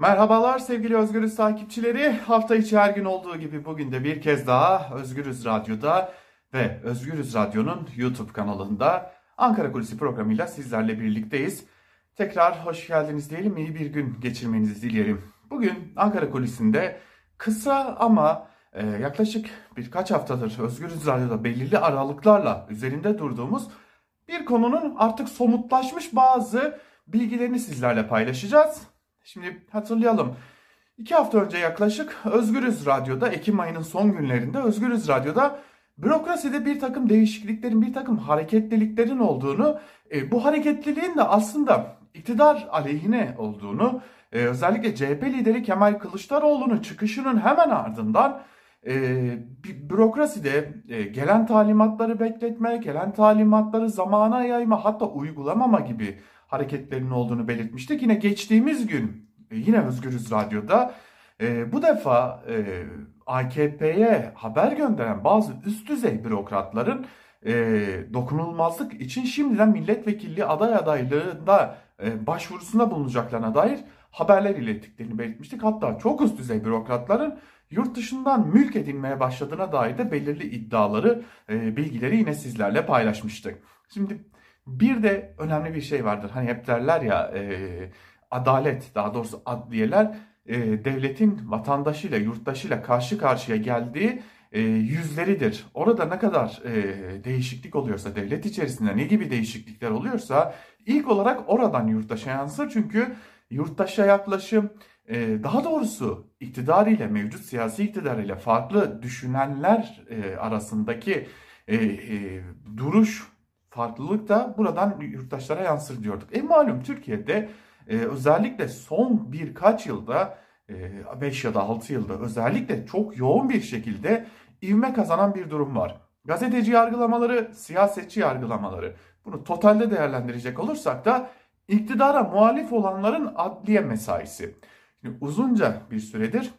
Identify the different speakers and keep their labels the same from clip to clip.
Speaker 1: Merhabalar sevgili Özgürüz takipçileri. Hafta içi her gün olduğu gibi bugün de bir kez daha Özgürüz Radyo'da ve Özgürüz Radyo'nun YouTube kanalında Ankara Kulisi programıyla sizlerle birlikteyiz. Tekrar hoş geldiniz diyelim, iyi bir gün geçirmenizi dilerim. Bugün Ankara Kulisi'nde kısa ama e, yaklaşık birkaç haftadır Özgürüz Radyo'da belirli aralıklarla üzerinde durduğumuz bir konunun artık somutlaşmış bazı bilgilerini sizlerle paylaşacağız. Şimdi hatırlayalım. İki hafta önce yaklaşık Özgürüz Radyo'da Ekim ayının son günlerinde Özgürüz Radyo'da bürokraside bir takım değişikliklerin, bir takım hareketliliklerin olduğunu, e, bu hareketliliğin de aslında iktidar aleyhine olduğunu, e, özellikle CHP lideri Kemal Kılıçdaroğlu'nun çıkışının hemen ardından e, bürokraside e, gelen talimatları bekletme, gelen talimatları zamana yayma hatta uygulamama gibi hareketlerinin olduğunu belirtmiştik. Yine geçtiğimiz gün e, yine Özgürüz Radyo'da e, bu defa e, AKP'ye haber gönderen bazı üst düzey bürokratların dokunulmazlık için şimdiden milletvekilliği aday adaylığında başvurusunda bulunacaklarına dair haberler ilettiklerini belirtmiştik. Hatta çok üst düzey bürokratların yurt dışından mülk edinmeye başladığına dair de belirli iddiaları, bilgileri yine sizlerle paylaşmıştık. Şimdi bir de önemli bir şey vardır. Hani hep derler ya e, adalet daha doğrusu adliyeler e, devletin vatandaşıyla yurttaşıyla karşı karşıya geldiği e, yüzleridir. Orada ne kadar e, değişiklik oluyorsa devlet içerisinde ne gibi değişiklikler oluyorsa ilk olarak oradan yurttaşa yansır. Çünkü yurttaşa yaklaşım e, daha doğrusu iktidar ile mevcut siyasi iktidar ile farklı düşünenler e, arasındaki e, e, duruş farklılık da buradan yurttaşlara yansır diyorduk. E malum Türkiye'de e, özellikle son birkaç yılda 5 e, ya da 6 yılda özellikle çok yoğun bir şekilde ivme kazanan bir durum var. Gazeteci yargılamaları, siyasetçi yargılamaları. Bunu totalde değerlendirecek olursak da iktidara muhalif olanların adliye mesaisi. Şimdi uzunca bir süredir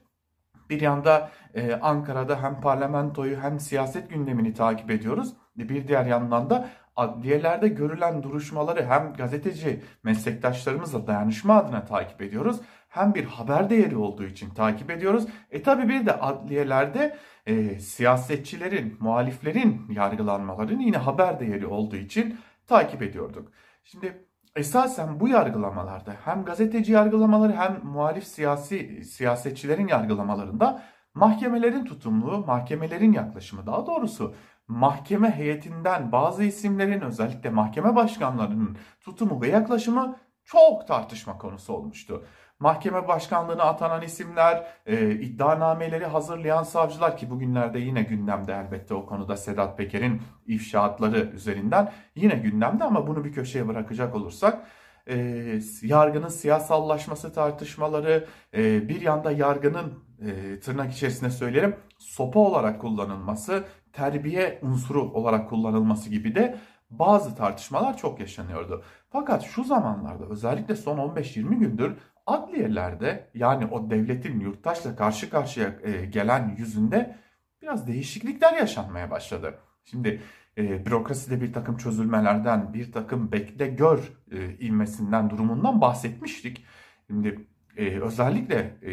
Speaker 1: bir yanda e, Ankara'da hem parlamentoyu hem siyaset gündemini takip ediyoruz. Bir diğer yandan da adliyelerde görülen duruşmaları hem gazeteci meslektaşlarımızla dayanışma adına takip ediyoruz. Hem bir haber değeri olduğu için takip ediyoruz. E tabi bir de adliyelerde e, siyasetçilerin, muhaliflerin yargılanmaların yine haber değeri olduğu için takip ediyorduk. Şimdi esasen bu yargılamalarda hem gazeteci yargılamaları hem muhalif siyasi siyasetçilerin yargılamalarında mahkemelerin tutumluğu, mahkemelerin yaklaşımı daha doğrusu mahkeme heyetinden bazı isimlerin özellikle mahkeme başkanlarının tutumu ve yaklaşımı çok tartışma konusu olmuştu. Mahkeme başkanlığına atanan isimler, e, iddianameleri hazırlayan savcılar ki bugünlerde yine gündemde elbette o konuda Sedat Peker'in ifşaatları üzerinden yine gündemde ama bunu bir köşeye bırakacak olursak e, yargının siyasallaşması tartışmaları, e, bir yanda yargının e, tırnak içerisinde söylerim sopa olarak kullanılması, terbiye unsuru olarak kullanılması gibi de bazı tartışmalar çok yaşanıyordu. Fakat şu zamanlarda özellikle son 15-20 gündür adliyelerde yani o devletin yurttaşla karşı karşıya e, gelen yüzünde biraz değişiklikler yaşanmaya başladı. Şimdi e, bürokraside bir takım çözülmelerden, bir takım bekle gör e, ilmesinden, durumundan bahsetmiştik. Şimdi e, özellikle e,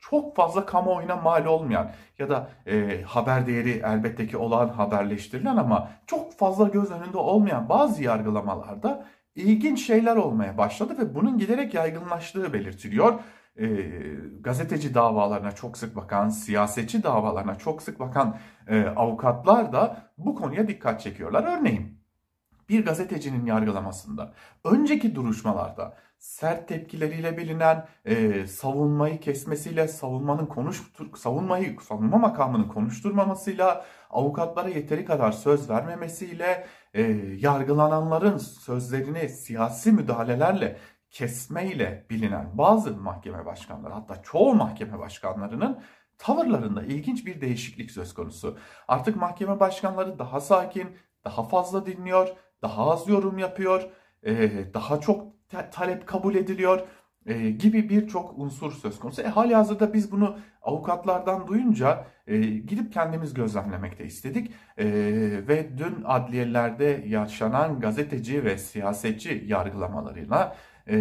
Speaker 1: çok fazla kamuoyuna mal olmayan ya da e, haber değeri elbette ki olan haberleştirilen ama çok fazla göz önünde olmayan bazı yargılamalarda ilginç şeyler olmaya başladı ve bunun giderek yaygınlaştığı belirtiliyor. E, gazeteci davalarına çok sık bakan, siyasetçi davalarına çok sık bakan e, avukatlar da bu konuya dikkat çekiyorlar. Örneğin bir gazetecinin yargılamasında önceki duruşmalarda sert tepkileriyle bilinen e, savunmayı kesmesiyle savunmanın konuş savunmayı savunma makamının konuşturmamasıyla avukatlara yeteri kadar söz vermemesiyle e, yargılananların sözlerini siyasi müdahalelerle kesmeyle bilinen bazı mahkeme başkanları hatta çoğu mahkeme başkanlarının tavırlarında ilginç bir değişiklik söz konusu. Artık mahkeme başkanları daha sakin, daha fazla dinliyor, daha az yorum yapıyor, e, daha çok talep kabul ediliyor e, gibi birçok unsur söz konusu. E, hali hazırda biz bunu avukatlardan duyunca e, gidip kendimiz gözlemlemekte istedik. E, ve dün adliyelerde yaşanan gazeteci ve siyasetçi yargılamalarıyla e,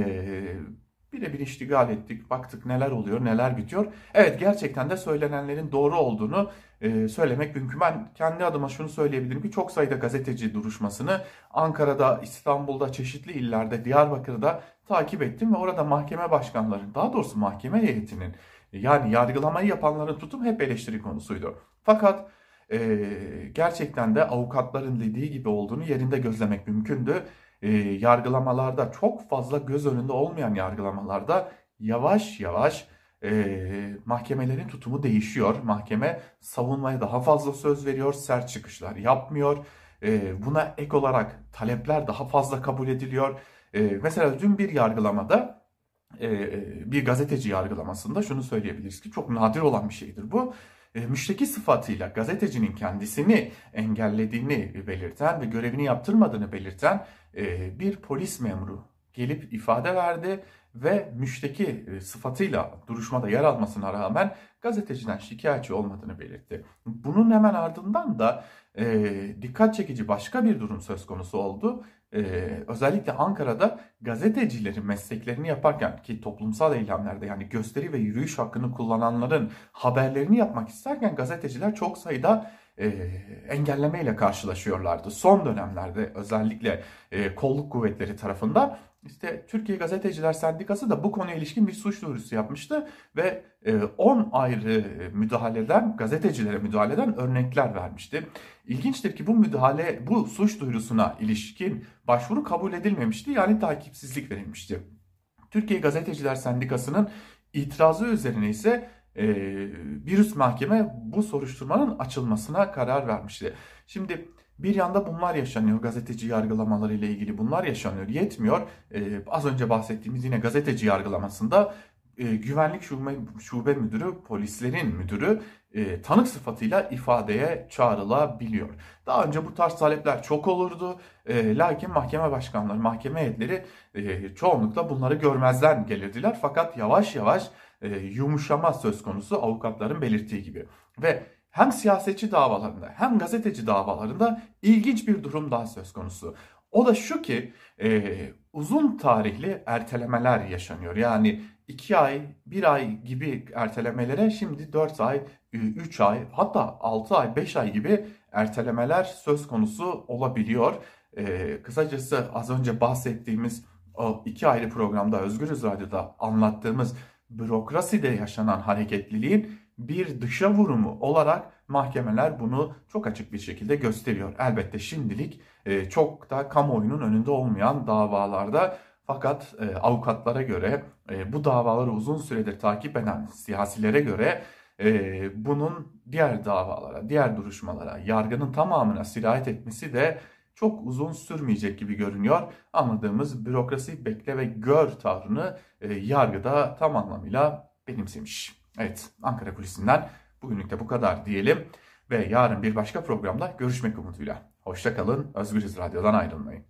Speaker 1: birebir iştigal ettik. Baktık neler oluyor, neler bitiyor. Evet gerçekten de söylenenlerin doğru olduğunu e, söylemek mümkün. Ben kendi adıma şunu söyleyebilirim ki çok sayıda gazeteci duruşmasını Ankara'da, İstanbul'da, çeşitli illerde, Diyarbakır'da takip ettim ve orada mahkeme başkanlarının, daha doğrusu mahkeme heyetinin yani yargılamayı yapanların tutum hep eleştiri konusuydu. Fakat e, gerçekten de avukatların dediği gibi olduğunu yerinde gözlemek mümkündü. E, yargılamalarda çok fazla göz önünde olmayan yargılamalarda yavaş yavaş e, mahkemelerin tutumu değişiyor. Mahkeme savunmaya daha fazla söz veriyor, sert çıkışlar yapmıyor. E, buna ek olarak talepler daha fazla kabul ediliyor. E, mesela dün bir yargılamada e, bir gazeteci yargılamasında şunu söyleyebiliriz ki çok nadir olan bir şeydir bu. E, müşteki sıfatıyla gazetecinin kendisini engellediğini belirten ve görevini yaptırmadığını belirten e, bir polis memuru gelip ifade verdi ve müşteki e, sıfatıyla duruşmada yer almasına rağmen gazeteciden şikayetçi olmadığını belirtti. Bunun hemen ardından da e, dikkat çekici başka bir durum söz konusu oldu. E, özellikle Ankara'da gazetecilerin mesleklerini yaparken ki toplumsal eylemlerde yani gösteri ve yürüyüş hakkını kullananların haberlerini yapmak isterken gazeteciler çok sayıda e, engellemeyle karşılaşıyorlardı. Son dönemlerde özellikle e, kolluk kuvvetleri tarafından işte Türkiye Gazeteciler Sendikası da bu konuya ilişkin bir suç duyurusu yapmıştı ve 10 e, ayrı müdahaleden, gazetecilere müdahaleden örnekler vermişti. İlginçtir ki bu müdahale, bu suç duyurusuna ilişkin başvuru kabul edilmemişti yani takipsizlik verilmişti. Türkiye Gazeteciler Sendikası'nın itirazı üzerine ise e, bir üst mahkeme bu soruşturmanın açılmasına karar vermişti. Şimdi bir yanda bunlar yaşanıyor. Gazeteci yargılamaları ile ilgili bunlar yaşanıyor. Yetmiyor. Ee, az önce bahsettiğimiz yine gazeteci yargılamasında e, güvenlik şube, şube müdürü, polislerin müdürü e, tanık sıfatıyla ifadeye çağrılabiliyor. Daha önce bu tarz talepler çok olurdu. E, lakin mahkeme başkanları, mahkeme heyetleri e, çoğunlukla bunları görmezden gelirdiler. Fakat yavaş yavaş e, yumuşama söz konusu avukatların belirttiği gibi. Ve hem siyasetçi davalarında hem gazeteci davalarında ilginç bir durum daha söz konusu. O da şu ki e, uzun tarihli ertelemeler yaşanıyor. Yani 2 ay, 1 ay gibi ertelemelere şimdi 4 ay, 3 ay hatta 6 ay, 5 ay gibi ertelemeler söz konusu olabiliyor. E, kısacası az önce bahsettiğimiz o iki ayrı programda Özgürüz Radyo'da anlattığımız bürokraside yaşanan hareketliliğin bir dışa vurumu olarak mahkemeler bunu çok açık bir şekilde gösteriyor. Elbette şimdilik e, çok da kamuoyunun önünde olmayan davalarda fakat e, avukatlara göre e, bu davaları uzun süredir takip eden siyasilere göre bunun diğer davalara, diğer duruşmalara, yargının tamamına sirayet etmesi de çok uzun sürmeyecek gibi görünüyor. Anladığımız bürokrasi bekle ve gör tavrını yargıda tam anlamıyla benimsemiş. Evet Ankara Kulisi'nden bugünlük de bu kadar diyelim ve yarın bir başka programda görüşmek umuduyla. Hoşçakalın, Özgürüz Radyo'dan ayrılmayın.